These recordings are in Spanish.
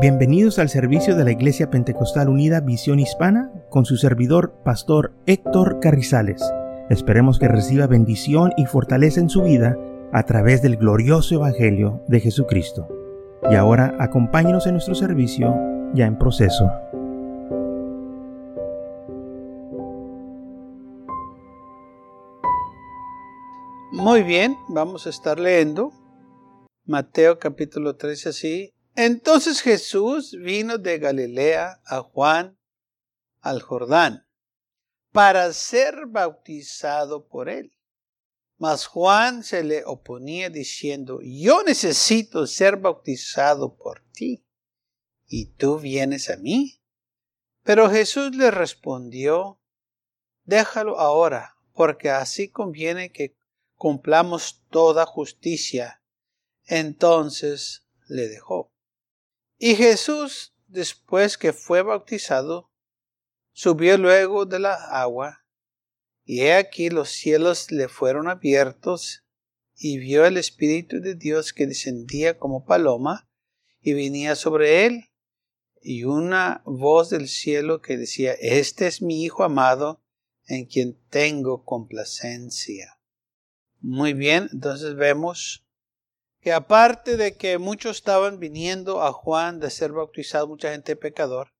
Bienvenidos al servicio de la Iglesia Pentecostal Unida Visión Hispana con su servidor, Pastor Héctor Carrizales. Esperemos que reciba bendición y fortaleza en su vida a través del glorioso Evangelio de Jesucristo. Y ahora acompáñenos en nuestro servicio ya en proceso. Muy bien, vamos a estar leyendo Mateo capítulo 13 así. Entonces Jesús vino de Galilea a Juan al Jordán para ser bautizado por él. Mas Juan se le oponía diciendo, yo necesito ser bautizado por ti, y tú vienes a mí. Pero Jesús le respondió, déjalo ahora, porque así conviene que cumplamos toda justicia. Entonces le dejó. Y Jesús, después que fue bautizado, subió luego de la agua, y he aquí los cielos le fueron abiertos, y vio el Espíritu de Dios que descendía como paloma, y venía sobre él, y una voz del cielo que decía, Este es mi Hijo amado, en quien tengo complacencia. Muy bien, entonces vemos aparte de que muchos estaban viniendo a Juan de ser bautizado, mucha gente pecador,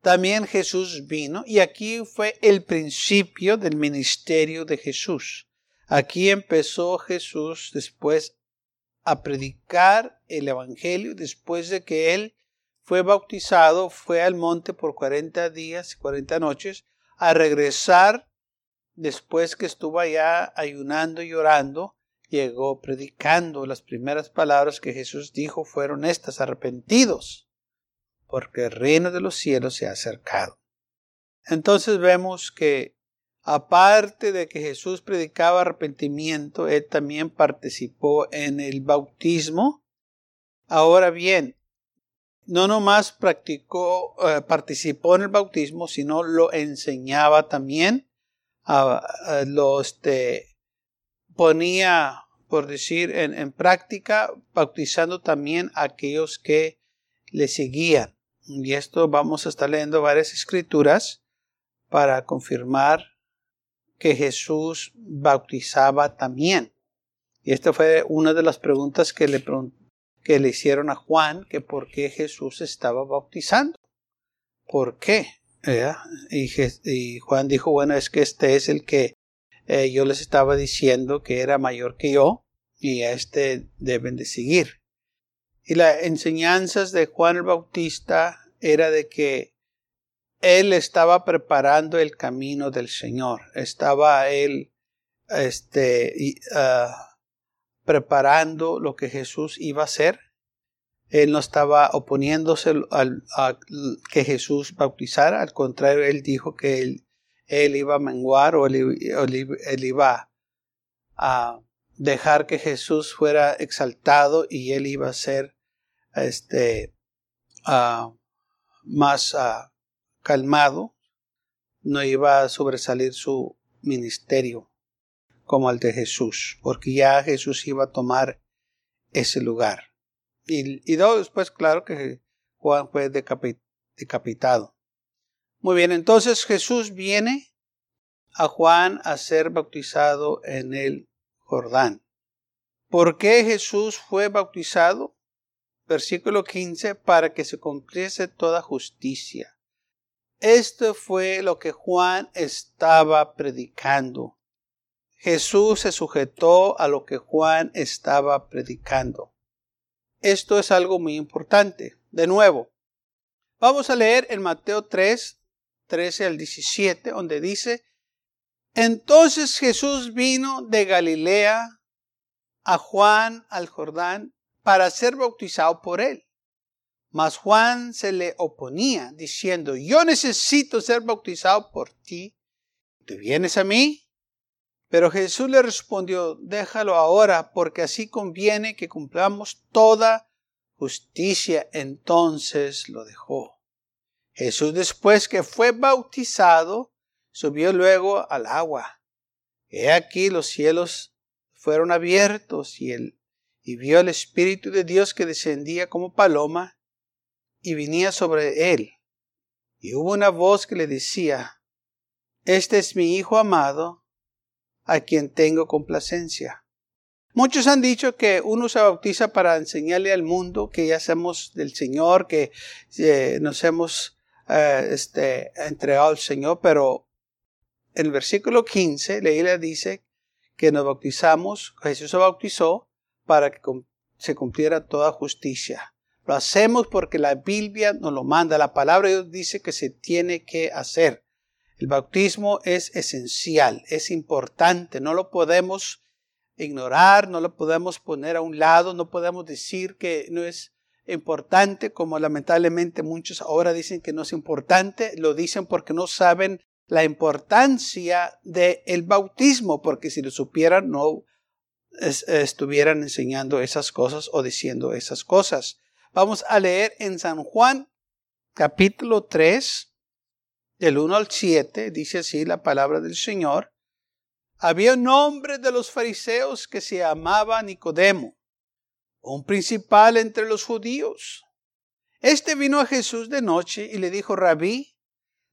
también Jesús vino y aquí fue el principio del ministerio de Jesús. Aquí empezó Jesús después a predicar el Evangelio, después de que él fue bautizado, fue al monte por 40 días y 40 noches, a regresar después que estuvo allá ayunando y orando, llegó predicando. Las primeras palabras que Jesús dijo fueron estas, arrepentidos, porque el reino de los cielos se ha acercado. Entonces vemos que aparte de que Jesús predicaba arrepentimiento, él también participó en el bautismo. Ahora bien, no nomás practicó, eh, participó en el bautismo, sino lo enseñaba también, a, los este, ponía por decir, en, práctica, bautizando también a aquellos que le seguían. Y esto vamos a estar leyendo varias escrituras para confirmar que Jesús bautizaba también. Y esta fue una de las preguntas que le, que le hicieron a Juan, que por qué Jesús estaba bautizando. ¿Por qué? Y, y, Juan dijo, bueno, es que este es el que eh, yo les estaba diciendo que era mayor que yo, y a este deben de seguir. Y las enseñanzas de Juan el Bautista era de que él estaba preparando el camino del Señor, estaba él este, ah, preparando lo que Jesús iba a hacer. Él no estaba oponiéndose a que Jesús bautizara, al contrario, él dijo que él, iba a menguar o él iba a dejar que Jesús fuera exaltado y él iba a ser este ah, más ah, calmado, no iba a sobresalir su ministerio como el de Jesús, porque ya Jesús iba a tomar ese lugar. Y, y después, claro que Juan fue decapitado. Muy bien, entonces Jesús viene a Juan a ser bautizado en el Jordán. ¿Por qué Jesús fue bautizado? Versículo 15, para que se cumpliese toda justicia. Esto fue lo que Juan estaba predicando. Jesús se sujetó a lo que Juan estaba predicando. Esto es algo muy importante. De nuevo, vamos a leer en Mateo 3, 13 al 17, donde dice, entonces Jesús vino de Galilea a Juan al Jordán para ser bautizado por él. Mas Juan se le oponía, diciendo, yo necesito ser bautizado por ti. ¿Te vienes a mí? Pero Jesús le respondió, déjalo ahora, porque así conviene que cumplamos toda justicia. Entonces lo dejó. Jesús después que fue bautizado, subió luego al agua. He aquí los cielos fueron abiertos y él y vio el Espíritu de Dios que descendía como paloma y venía sobre él. Y hubo una voz que le decía, Este es mi Hijo amado, a quien tengo complacencia. Muchos han dicho que uno se bautiza para enseñarle al mundo que ya somos del Señor, que eh, nos hemos eh, este, entregado al Señor, pero en el versículo 15 la Biblia dice que nos bautizamos, Jesús se bautizó para que se cumpliera toda justicia. Lo hacemos porque la Biblia nos lo manda. La palabra de Dios dice que se tiene que hacer. El bautismo es esencial, es importante, no lo podemos ignorar, no lo podemos poner a un lado, no podemos decir que no es importante, como lamentablemente muchos ahora dicen que no es importante, lo dicen porque no saben la importancia del bautismo, porque si lo supieran no estuvieran enseñando esas cosas o diciendo esas cosas. Vamos a leer en San Juan capítulo 3, del 1 al 7, dice así la palabra del Señor. Había un hombre de los fariseos que se llamaba Nicodemo, un principal entre los judíos. Este vino a Jesús de noche y le dijo, Rabí,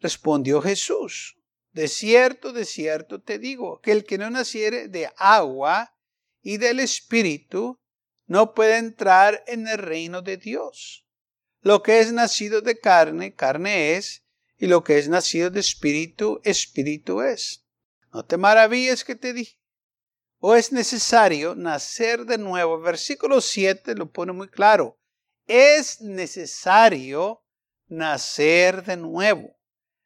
Respondió Jesús, de cierto, de cierto te digo, que el que no naciere de agua y del Espíritu no puede entrar en el reino de Dios. Lo que es nacido de carne, carne es, y lo que es nacido de Espíritu, Espíritu es. No te maravilles que te dije. O es necesario nacer de nuevo. versículo 7 lo pone muy claro. Es necesario nacer de nuevo.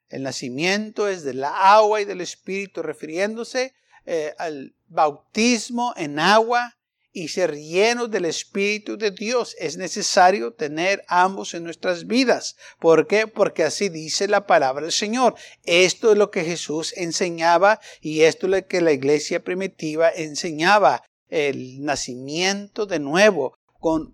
El nacimiento es del agua y del espíritu, refiriéndose eh, al bautismo en agua y ser llenos del Espíritu de Dios. Es necesario tener ambos en nuestras vidas. ¿Por qué? Porque así dice la palabra del Señor. Esto es lo que Jesús enseñaba y esto es lo que la iglesia primitiva enseñaba. El nacimiento de nuevo.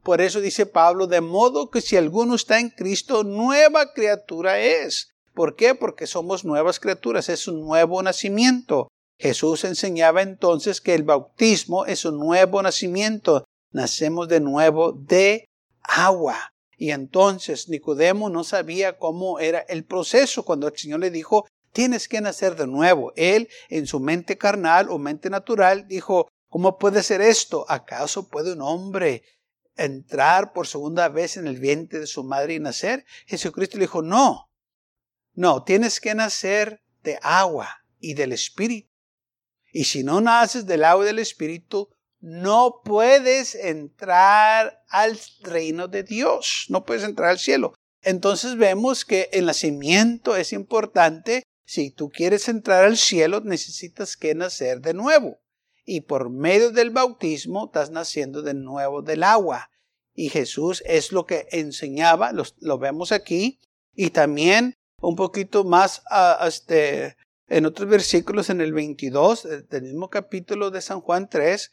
Por eso dice Pablo, de modo que si alguno está en Cristo, nueva criatura es. ¿Por qué? Porque somos nuevas criaturas, es un nuevo nacimiento. Jesús enseñaba entonces que el bautismo es un nuevo nacimiento. Nacemos de nuevo de agua. Y entonces Nicodemo no sabía cómo era el proceso cuando el Señor le dijo, tienes que nacer de nuevo. Él, en su mente carnal o mente natural, dijo, ¿cómo puede ser esto? ¿Acaso puede un hombre entrar por segunda vez en el vientre de su madre y nacer? Jesucristo le dijo, no, no, tienes que nacer de agua y del Espíritu. Y si no naces del agua y del Espíritu, no puedes entrar al reino de Dios, no puedes entrar al cielo. Entonces vemos que el nacimiento es importante. Si tú quieres entrar al cielo, necesitas que nacer de nuevo. Y por medio del bautismo estás naciendo de nuevo del agua. Y Jesús es lo que enseñaba, lo, vemos aquí. Y también un poquito más este, en otros versículos, en el 22 eh, del mismo capítulo de San Juan 3,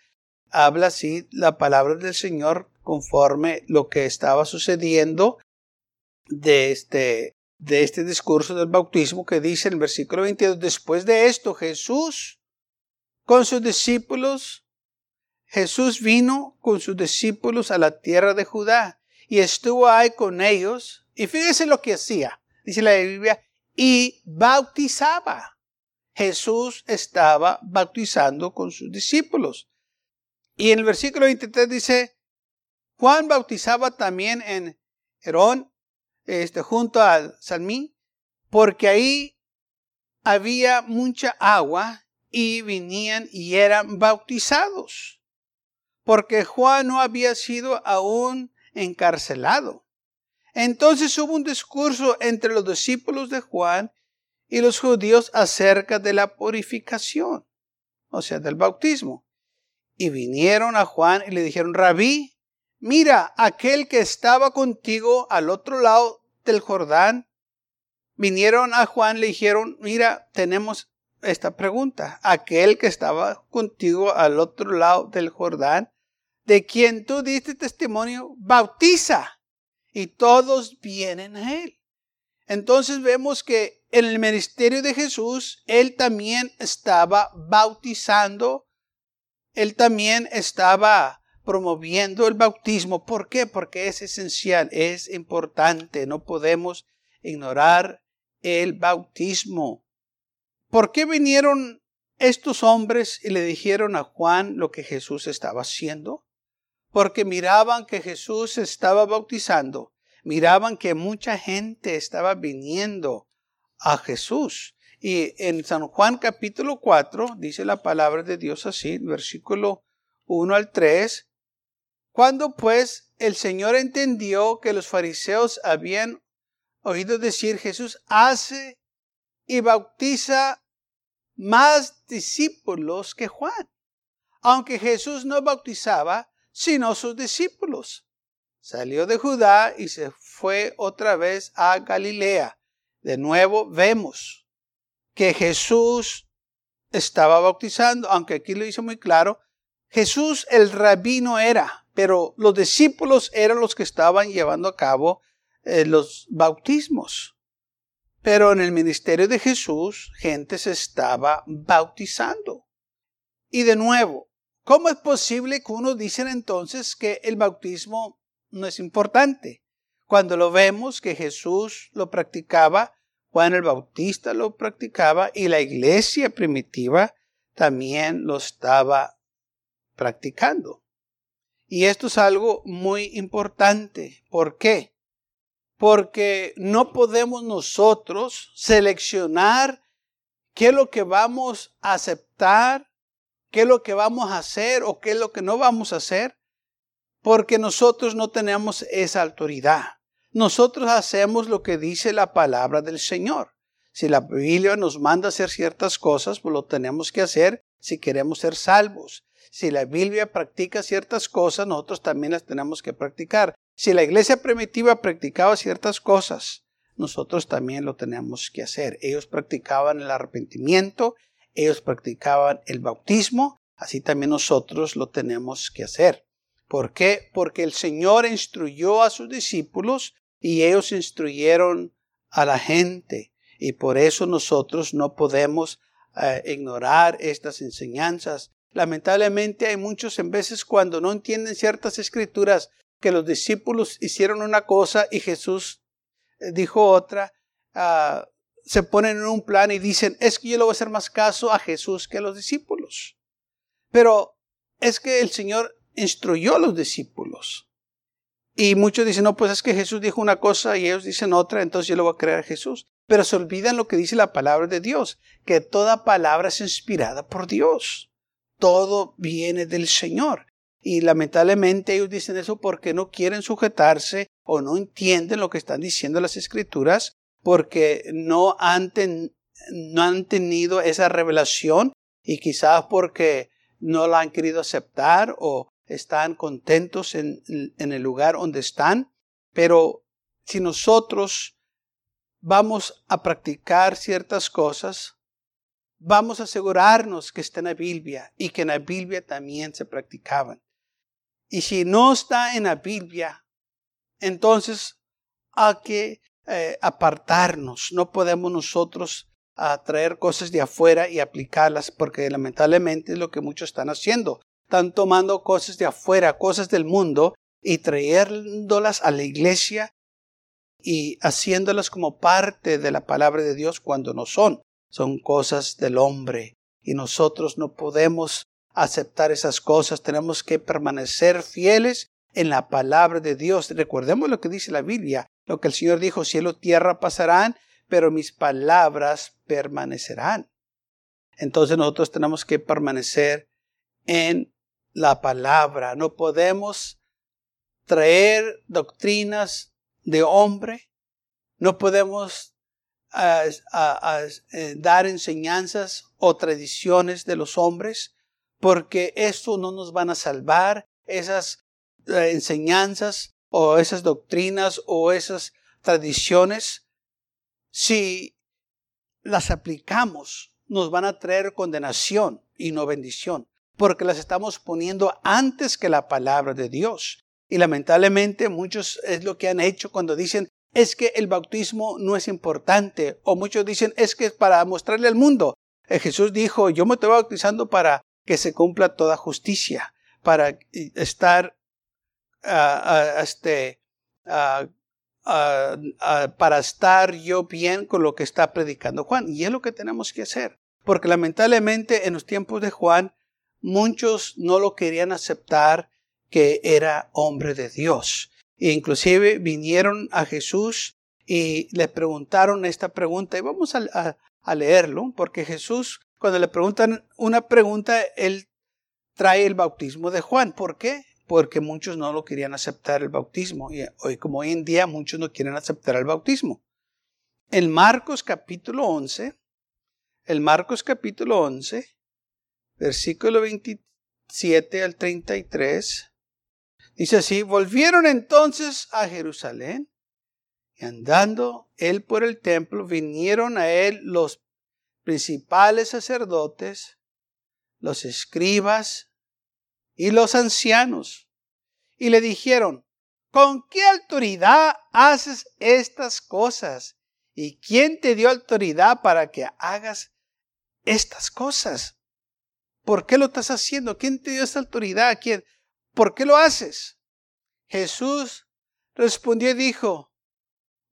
habla así la palabra del Señor conforme lo que estaba sucediendo de este, de este discurso del bautismo que dice en el versículo 22, después de esto Jesús con sus discípulos, Jesús vino con sus discípulos a la tierra de Judá y estuvo ahí con ellos y fíjese lo que hacía, dice la Biblia, y bautizaba. Jesús estaba bautizando con sus discípulos. Y en el versículo 23 dice, Juan bautizaba también en Herón, este, junto al Salmín, porque ahí había mucha agua y venían y eran bautizados, porque Juan no había sido aún encarcelado. Entonces hubo un discurso entre los discípulos de Juan y los judíos acerca de la purificación, o sea, del bautismo. Y vinieron a Juan y le dijeron, Rabí, mira, aquel que estaba contigo al otro lado del Jordán, vinieron a Juan, le dijeron, mira, tenemos esta pregunta. Aquel que estaba contigo al otro lado del Jordán, de quien tú diste testimonio, bautiza. Y todos vienen a él. Entonces vemos que en el ministerio de Jesús, él también estaba bautizando, él también estaba promoviendo el bautismo. ¿Por qué? Porque es esencial, es importante, no podemos ignorar el bautismo. ¿Por qué vinieron estos hombres y le dijeron a Juan lo que Jesús estaba haciendo? Porque miraban que Jesús estaba bautizando, miraban que mucha gente estaba viniendo a Jesús. Y en San Juan capítulo 4 dice la palabra de Dios así, versículo 1 al 3, cuando pues el Señor entendió que los fariseos habían oído decir Jesús hace y bautiza más discípulos que Juan, aunque Jesús no bautizaba, sino sus discípulos. Salió de Judá y se fue otra vez a Galilea. De nuevo vemos que Jesús estaba bautizando, aunque aquí lo hizo muy claro, Jesús el rabino era, pero los discípulos eran los que estaban llevando a cabo eh, los bautismos. Pero en el ministerio de Jesús, gente se estaba bautizando. Y de nuevo, ¿cómo es posible que uno dice entonces que el bautismo no es importante? Cuando lo vemos que Jesús lo practicaba, Juan el Bautista lo practicaba y la iglesia primitiva también lo estaba practicando. Y esto es algo muy importante. ¿Por qué? porque no podemos nosotros seleccionar qué es lo que vamos a aceptar, qué es lo que vamos a hacer o qué es lo que no vamos a hacer, porque nosotros no tenemos esa autoridad. Nosotros hacemos lo que dice la palabra del Señor. Si la Biblia nos manda a hacer ciertas cosas, pues lo tenemos que hacer si queremos ser salvos. Si la Biblia practica ciertas cosas, nosotros también las tenemos que practicar. Si la iglesia primitiva practicaba ciertas cosas, nosotros también lo tenemos que hacer. Ellos practicaban el arrepentimiento, ellos practicaban el bautismo, así también nosotros lo tenemos que hacer. ¿Por qué? Porque el Señor instruyó a sus discípulos y ellos instruyeron a la gente. Y por eso nosotros no podemos eh, ignorar estas enseñanzas. Lamentablemente hay muchos en veces cuando no entienden ciertas escrituras que los discípulos hicieron una cosa y Jesús eh, dijo otra, ah, se ponen en un plan y dicen, es que yo le voy a hacer más caso a Jesús que a los discípulos. Pero es que el Señor instruyó a los discípulos. Y muchos dicen, no, pues es que Jesús dijo una cosa y ellos dicen otra, entonces yo le voy a creer a Jesús. Pero se olvidan lo que dice la palabra de Dios, que toda palabra es inspirada por Dios. Todo viene del Señor. Y lamentablemente ellos dicen eso porque no quieren sujetarse o no entienden lo que están diciendo las escrituras porque no han, tenido esa revelación y quizás porque no la han querido aceptar o están contentos en, el lugar donde están. Pero si nosotros vamos a practicar ciertas cosas, vamos a asegurarnos que está en la Biblia y que en la Biblia también se practicaban. Y si no está en la Biblia, entonces hay que eh, apartarnos. No podemos nosotros ah, traer cosas de afuera y aplicarlas porque lamentablemente es lo que muchos están haciendo. Están tomando cosas de afuera, cosas del mundo y trayéndolas a la iglesia y haciéndolas como parte de la palabra de Dios cuando no son. Son cosas del hombre y nosotros no podemos aceptar esas cosas, tenemos que permanecer fieles en la palabra de Dios. Recordemos lo que dice la Biblia, lo que el Señor dijo, cielo, tierra pasarán, pero mis palabras permanecerán. Entonces nosotros tenemos que permanecer en la palabra. No podemos traer doctrinas de hombre. No podemos eh, dar enseñanzas o tradiciones de los hombres porque eso no nos van a salvar. Esas eh, enseñanzas o esas doctrinas o esas tradiciones, si las aplicamos, nos van a traer condenación y no bendición, porque las estamos poniendo antes que la palabra de Dios. Y lamentablemente muchos es lo que han hecho cuando dicen es que el bautismo no es importante o muchos dicen es que es para mostrarle al mundo. Eh, Jesús dijo, yo me estoy bautizando para que se cumpla toda justicia, para estar, este, para estar yo bien con lo que está predicando Juan. Y es lo que tenemos que hacer. Porque lamentablemente en los tiempos de Juan, muchos no lo querían aceptar que era hombre de Dios. E inclusive vinieron a Jesús y le preguntaron esta pregunta. Y vamos a, a leerlo, porque Jesús, cuando le preguntan una pregunta, él trae el bautismo de Juan. ¿Por qué? Porque muchos no lo querían aceptar el bautismo. Y hoy, como hoy en día, muchos no quieren aceptar el bautismo. En Marcos capítulo 11, el Marcos capítulo 11, versículo 27 al 33, Dice así, volvieron entonces a Jerusalén y andando él por el templo, vinieron a él los principales sacerdotes, los escribas y los ancianos, y le dijeron, ¿con qué autoridad haces estas cosas? ¿Y quién te dio autoridad para que hagas estas cosas? ¿Por qué lo estás haciendo? ¿Quién te dio esta autoridad? ¿Quién? ¿por qué lo haces? Jesús respondió y dijo,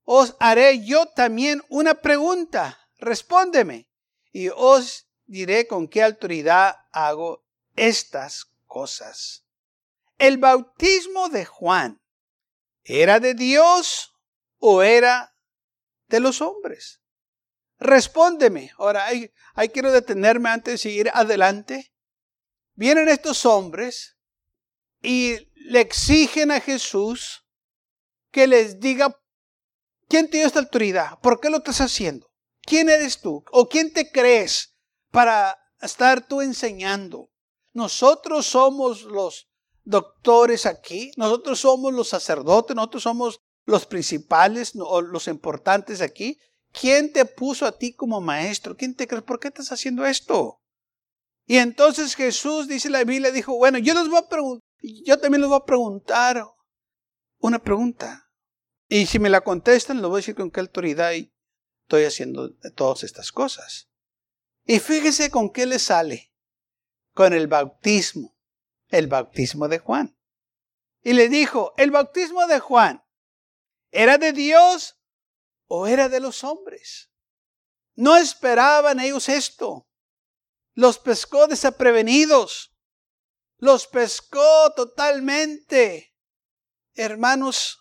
os haré yo también una pregunta, respóndeme, y os diré con qué autoridad hago estas cosas. ¿El bautismo de Juan era de Dios o era de los hombres? Respóndeme. Ahora, hay quiero detenerme antes de seguir adelante. Vienen estos hombres y le exigen a Jesús que les diga, ¿quién te dio esta autoridad? ¿Por qué lo estás haciendo? ¿Quién eres tú? ¿O quién te crees para estar tú enseñando? Nosotros somos los doctores aquí, nosotros somos los sacerdotes, nosotros somos los principales o los importantes aquí. ¿Quién te puso a ti como maestro? ¿Quién te crees? ¿Por qué estás haciendo esto? Y entonces Jesús, dice la Biblia, dijo, bueno, yo les voy a yo también les voy a preguntar una pregunta. Y si me la contestan, les voy a decir con qué autoridad estoy haciendo todas estas cosas. Y fíjese con qué le sale. Con el bautismo. El bautismo de Juan. Y le dijo, ¿el bautismo de Juan era de Dios o era de los hombres? No esperaban ellos esto. Los pescó desaprevenidos los pescó totalmente. Hermanos,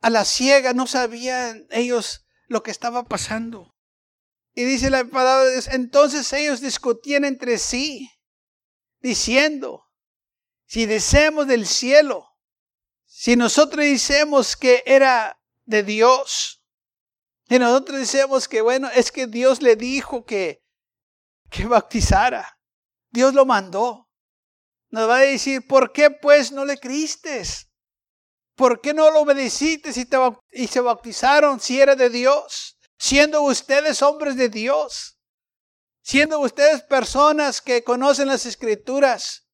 a la ciega no sabían ellos lo que estaba pasando. Y dice la palabra, entonces ellos discutían entre sí, diciendo, si deseamos del cielo, si nosotros decimos que era de Dios, y nosotros decimos que bueno, es que Dios le dijo que, que bautizara, Dios lo mandó nos va a decir, ¿por qué pues no le creíste? ¿Por qué no lo obedeciste y, te, y se bautizaron si era de Dios? Siendo ustedes hombres de Dios, siendo ustedes personas que conocen las escrituras,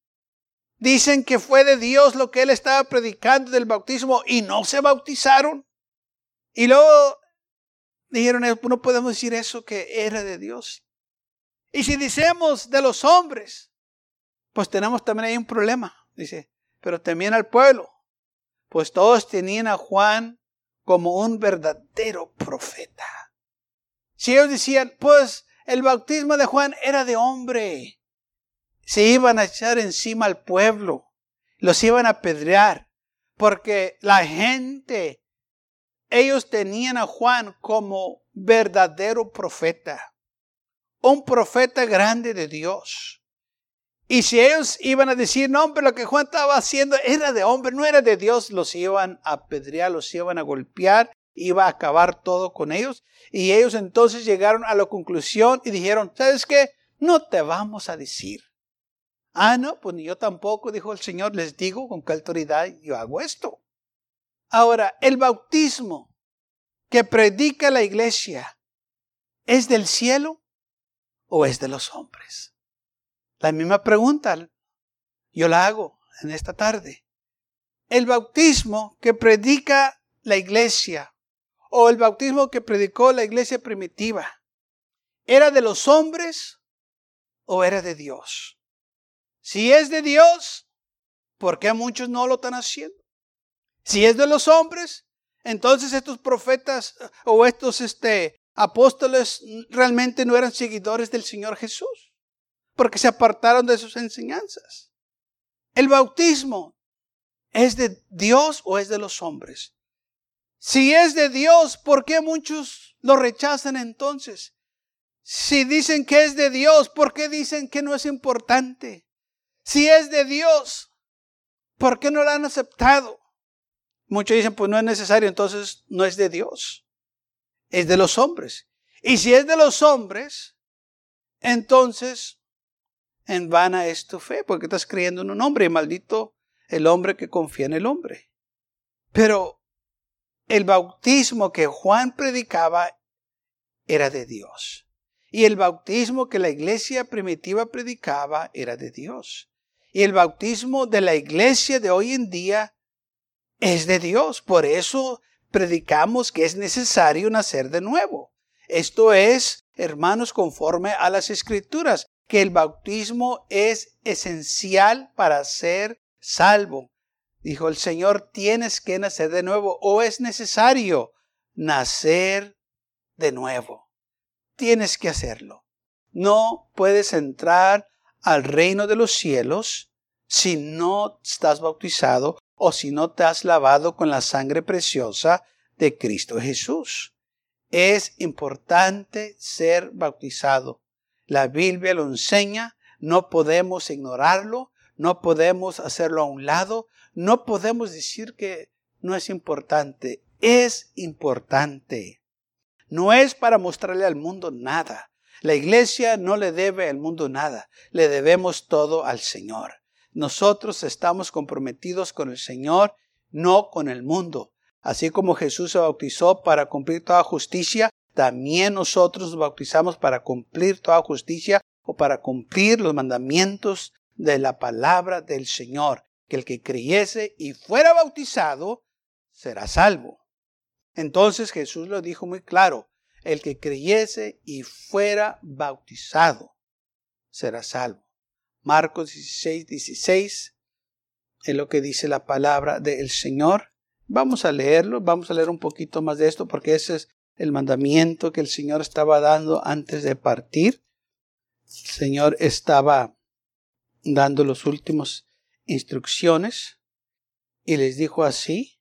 dicen que fue de Dios lo que él estaba predicando del bautismo y no se bautizaron. Y luego dijeron, no podemos decir eso que era de Dios. Y si decimos de los hombres, pues tenemos también ahí un problema, dice, pero también al pueblo, pues todos tenían a Juan como un verdadero profeta. Si ellos decían, pues el bautismo de Juan era de hombre, se iban a echar encima al pueblo, los iban a apedrear, porque la gente, ellos tenían a Juan como verdadero profeta, un profeta grande de Dios. Y si ellos iban a decir, no, pero lo que Juan estaba haciendo era de hombre, no era de Dios, los iban a apedrear, los iban a golpear, iba a acabar todo con ellos. Y ellos entonces llegaron a la conclusión y dijeron, ¿sabes qué? No te vamos a decir. Ah, no, pues ni yo tampoco, dijo el Señor, les digo con qué autoridad yo hago esto. Ahora, el bautismo que predica la iglesia, ¿es del cielo o es de los hombres? La misma pregunta yo la hago en esta tarde. El bautismo que predica la iglesia o el bautismo que predicó la iglesia primitiva, ¿era de los hombres o era de Dios? Si es de Dios, ¿por qué muchos no lo están haciendo? Si es de los hombres, entonces estos profetas o estos este, apóstoles realmente no eran seguidores del Señor Jesús, porque se apartaron de sus enseñanzas. El bautismo es de Dios o es de los hombres. Si es de Dios, ¿por qué muchos lo rechazan entonces? Si dicen que es de Dios, ¿por qué dicen que no es importante? Si es de Dios, ¿por qué no lo han aceptado? Muchos dicen, pues no es necesario, entonces no es de Dios, es de los hombres. Y si es de los hombres, entonces en vana es tu fe, porque estás creyendo en un hombre y maldito el hombre que confía en el hombre. Pero el bautismo que Juan predicaba era de Dios. Y el bautismo que la iglesia primitiva predicaba era de Dios. Y el bautismo de la iglesia de hoy en día es de Dios. Por eso predicamos que es necesario nacer de nuevo. Esto es, hermanos, conforme a las escrituras, que el bautismo es esencial para ser salvo. Dijo el Señor, tienes que nacer de nuevo o es necesario nacer de nuevo. Tienes que hacerlo. No puedes entrar al reino de los cielos si no estás bautizado o si no te has lavado con la sangre preciosa de Cristo Jesús. Es importante ser bautizado. La Biblia lo enseña, no podemos ignorarlo, no podemos hacerlo a un lado, no podemos decir que no es importante. Es importante. No es para mostrarle al mundo nada. La iglesia no le debe al mundo nada. Le debemos todo al Señor. Nosotros estamos comprometidos con el Señor, no con el mundo. Así como Jesús se bautizó para cumplir toda justicia, también nosotros nos bautizamos para cumplir toda justicia o para cumplir los mandamientos de la palabra del Señor, que el que creyese y fuera bautizado será salvo. Entonces Jesús lo dijo muy claro, el que creyese y fuera bautizado será salvo. Marcos 16, 16 es lo que dice la palabra del Señor. Vamos a leerlo, vamos a leer un poquito más de esto porque ese es el mandamiento que el Señor estaba dando antes de partir. El Señor estaba dando los últimos instrucciones y les dijo así,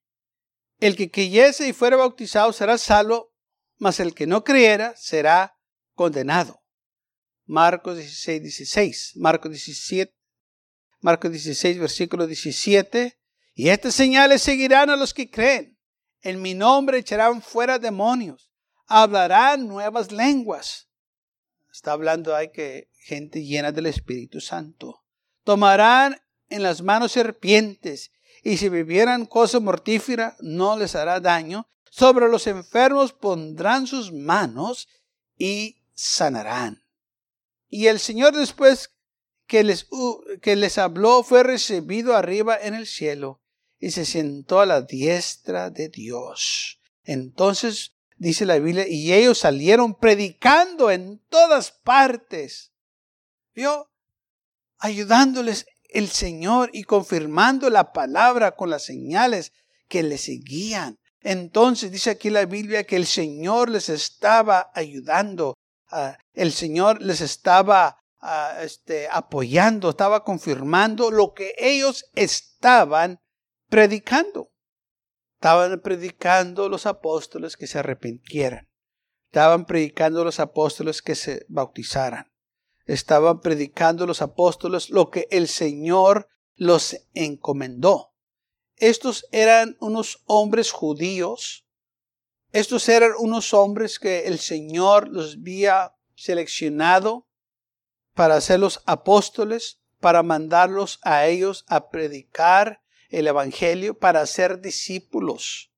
el que creyese y fuera bautizado será salvo, mas el que no creyera será condenado. Marcos 16, 16, Marcos 17, Marcos 16, versículo 17, y estas señales seguirán a los que creen. En mi nombre echarán fuera demonios, hablarán nuevas lenguas. Está hablando hay que gente llena del Espíritu Santo Tomarán en las manos serpientes, y si bebieran cosa mortífera no les hará daño. Sobre los enfermos pondrán sus manos y sanarán. Y el Señor después que les, que les habló fue recibido arriba en el cielo y se sentó a la diestra de Dios. Entonces dice la Biblia, y ellos salieron predicando en todas partes. ¿Vio? Ayudándoles el Señor y confirmando la palabra con las señales que les seguían. Entonces dice aquí la Biblia que el Señor les estaba ayudando, ah, el Señor les estaba ah, este, apoyando, estaba confirmando lo que ellos estaban predicando. Estaban predicando los apóstoles que se arrepintieran. Estaban predicando los apóstoles que se bautizaran estaban predicando los apóstoles lo que el Señor los encomendó. Estos eran unos hombres judíos. Estos eran unos hombres que el Señor los había seleccionado para ser los apóstoles, para mandarlos a ellos a predicar el Evangelio para ser discípulos.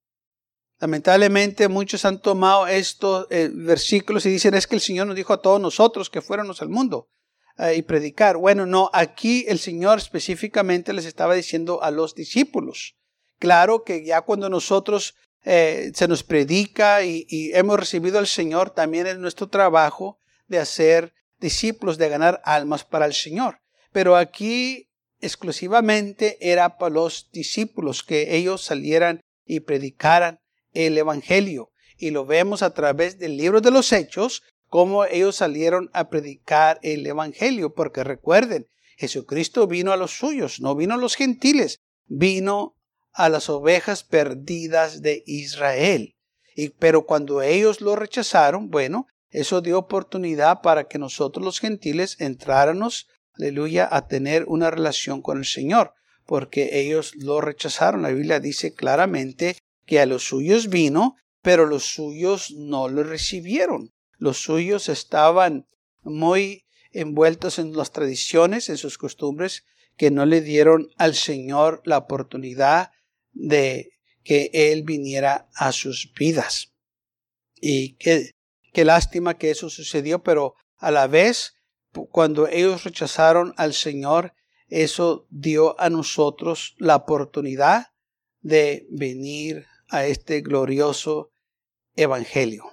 Lamentablemente muchos han tomado estos eh, versículos y dicen es que el Señor nos dijo a todos nosotros que fuéramos al mundo eh, y predicar. Bueno, no, aquí el Señor específicamente les estaba diciendo a los discípulos. Claro que ya cuando nosotros eh, se nos predica y, y hemos recibido al Señor, también es nuestro trabajo de hacer discípulos, de ganar almas para el Señor. Pero aquí exclusivamente era para los discípulos que ellos salieran y predicaran el Evangelio. Y lo vemos a través del libro de los Hechos, cómo ellos salieron a predicar el Evangelio. Porque recuerden, Jesucristo vino a los suyos, no vino a los gentiles, vino a las ovejas perdidas de Israel. Y, pero cuando ellos lo rechazaron, bueno, eso dio oportunidad para que nosotros los gentiles entráramos, aleluya, a tener una relación con el Señor, porque ellos lo rechazaron. La Biblia dice claramente que a los suyos vino, pero los suyos no lo recibieron. Los suyos estaban muy envueltos en las tradiciones, en sus costumbres, que no le dieron al Señor la oportunidad de que Él viniera a sus vidas. Y qué, qué lástima que eso sucedió, pero a la vez, cuando ellos rechazaron al Señor, eso dio a nosotros la oportunidad de venir a este glorioso evangelio.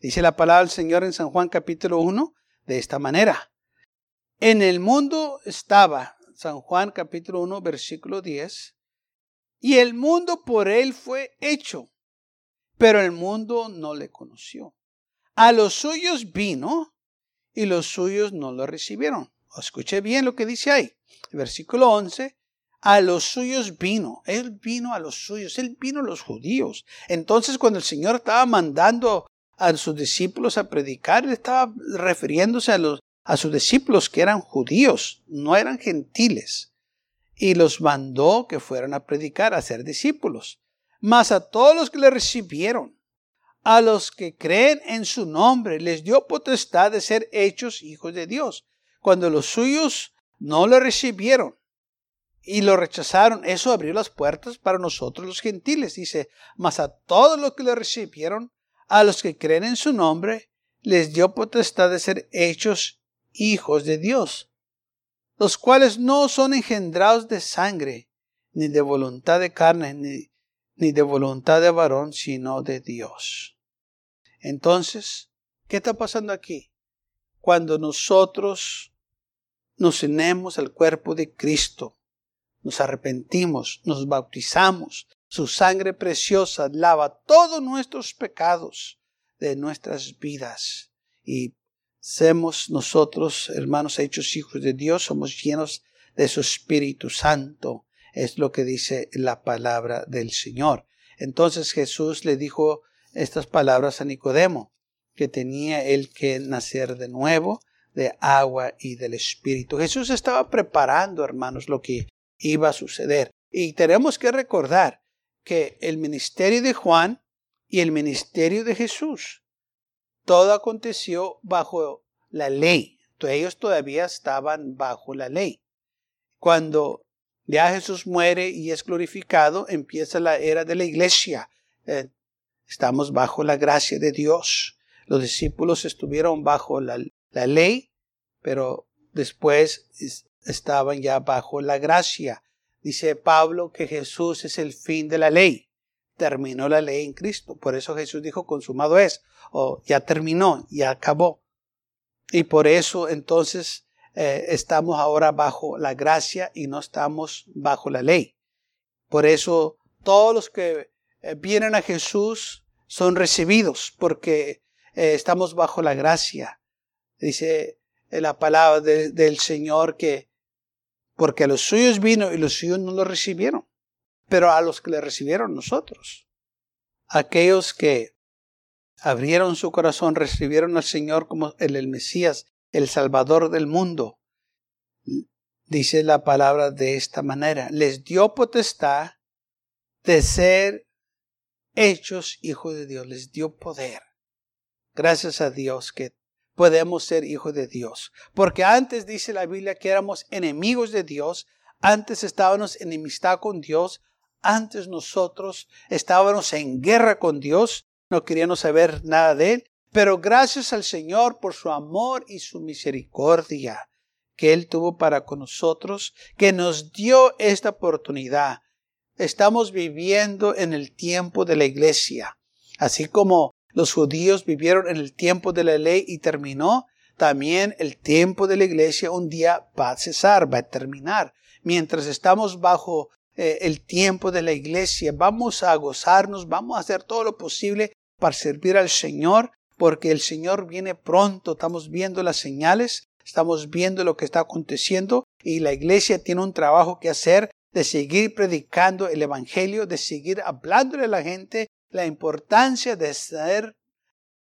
Dice la palabra del Señor en San Juan capítulo 1 de esta manera. En el mundo estaba, San Juan capítulo 1 versículo 10, y el mundo por él fue hecho, pero el mundo no le conoció. A los suyos vino y los suyos no lo recibieron. Escuche bien lo que dice ahí. Versículo 11 a los suyos vino. Él vino a los suyos, él vino a los judíos. Entonces cuando el Señor estaba mandando a sus discípulos a predicar, él estaba refiriéndose a, los, a sus discípulos que eran judíos, no eran gentiles. Y los mandó que fueran a predicar, a ser discípulos. Mas a todos los que le recibieron, a los que creen en su nombre, les dio potestad de ser hechos hijos de Dios. Cuando los suyos no le recibieron, y lo rechazaron. Eso abrió las puertas para nosotros los gentiles. Dice, mas a todos los que le recibieron, a los que creen en su nombre, les dio potestad de ser hechos hijos de Dios, los cuales no son engendrados de sangre, ni de voluntad de carne, ni, ni de voluntad de varón, sino de Dios. Entonces, ¿qué está pasando aquí? Cuando nosotros nos unemos al cuerpo de Cristo, nos arrepentimos, nos bautizamos, su sangre preciosa lava todos nuestros pecados de nuestras vidas y somos nosotros, hermanos hechos hijos de Dios, somos llenos de su Espíritu Santo. Es lo que dice la palabra del Señor. Entonces Jesús le dijo estas palabras a Nicodemo, que tenía él que nacer de nuevo de agua y del Espíritu. Jesús estaba preparando, hermanos, lo que iba a suceder. Y tenemos que recordar que el ministerio de Juan y el ministerio de Jesús, todo aconteció bajo la ley. Ellos todavía estaban bajo la ley. Cuando ya Jesús muere y es glorificado, empieza la era de la iglesia. Eh, estamos bajo la gracia de Dios. Los discípulos estuvieron bajo la, la ley, pero después estaban ya bajo la gracia. Dice Pablo que Jesús es el fin de la ley. Terminó la ley en Cristo. Por eso Jesús dijo, consumado es, o ya terminó, ya acabó. Y por eso entonces eh, estamos ahora bajo la gracia y no estamos bajo la ley. Por eso todos los que eh, vienen a Jesús son recibidos porque eh, estamos bajo la gracia. Dice la palabra del Señor que porque a los suyos vino y los suyos no lo recibieron, pero a los que le recibieron nosotros, aquellos que abrieron su corazón, recibieron al Señor como el, el Mesías, el Salvador del mundo, dice la palabra de esta manera, les dio potestad de ser hechos hijos de Dios, les dio poder. Gracias a Dios que podemos ser hijos de Dios. Porque antes dice la Biblia que éramos enemigos de Dios, antes estábamos en enemistad con Dios, antes nosotros estábamos en guerra con Dios, no queríamos saber nada de Él, pero gracias al Señor por su amor y su misericordia que Él tuvo para con nosotros, que nos dio esta oportunidad. Estamos viviendo en el tiempo de la iglesia, así como los judíos vivieron en el tiempo de la ley y terminó, también el tiempo de la iglesia un día va a cesar, va a terminar. Mientras estamos bajo eh, el tiempo de la iglesia, vamos a gozarnos, vamos a hacer todo lo posible para servir al Señor, porque el Señor viene pronto, estamos viendo las señales, estamos viendo lo que está aconteciendo y la iglesia tiene un trabajo que hacer de seguir predicando el Evangelio, de seguir hablándole a la gente la importancia de ser,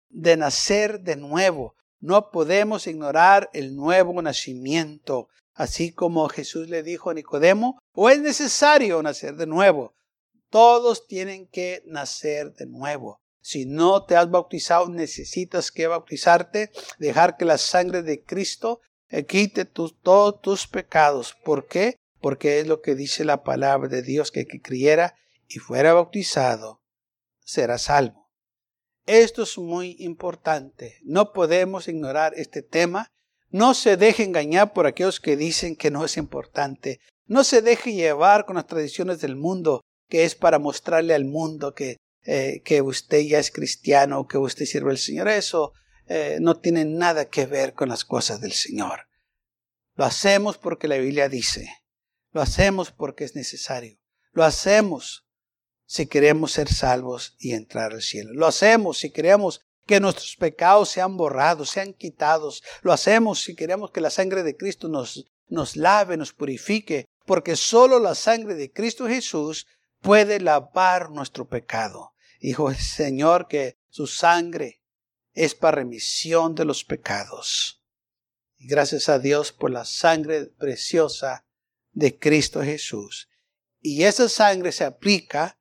de nacer de nuevo. No podemos ignorar el nuevo nacimiento, así como Jesús le dijo a Nicodemo, o es necesario nacer de nuevo. Todos tienen que nacer de nuevo. Si no te has bautizado, necesitas que bautizarte, dejar que la sangre de Cristo eh, quite todos tus pecados. ¿Por qué? Porque es lo que dice la palabra de Dios, que que creyera y fuera bautizado será salvo. Esto es muy importante. No podemos ignorar este tema. No se deje engañar por aquellos que dicen que no es importante. No se deje llevar con las tradiciones del mundo, que es para mostrarle al mundo que, eh, que usted ya es cristiano, que usted sirve al Señor. Eso eh, no tiene nada que ver con las cosas del Señor. Lo hacemos porque la Biblia dice. Lo hacemos porque es necesario. Lo hacemos si queremos ser salvos y entrar al cielo. Lo hacemos si queremos que nuestros pecados sean borrados, sean quitados. Lo hacemos si queremos que la sangre de Cristo nos, nos lave, nos purifique, porque solo la sangre de Cristo Jesús puede lavar nuestro pecado. Dijo el Señor que su sangre es para remisión de los pecados. Y gracias a Dios por la sangre preciosa de Cristo Jesús. Y esa sangre se aplica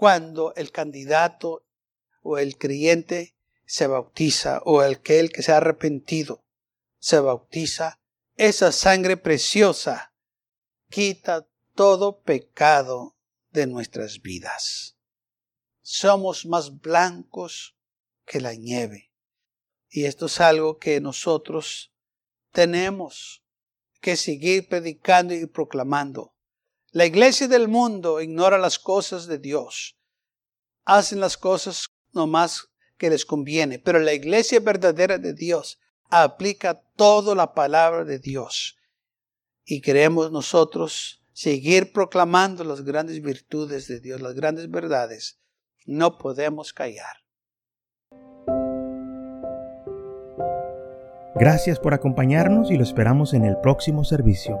cuando el candidato o el creyente se bautiza o el que el que se ha arrepentido se bautiza, esa sangre preciosa quita todo pecado de nuestras vidas. Somos más blancos que la nieve. Y esto es algo que nosotros tenemos que seguir predicando y proclamando. La iglesia del mundo ignora las cosas de Dios. Hacen las cosas nomás que les conviene. Pero la iglesia verdadera de Dios aplica toda la palabra de Dios. Y queremos nosotros seguir proclamando las grandes virtudes de Dios, las grandes verdades. No podemos callar. Gracias por acompañarnos y lo esperamos en el próximo servicio.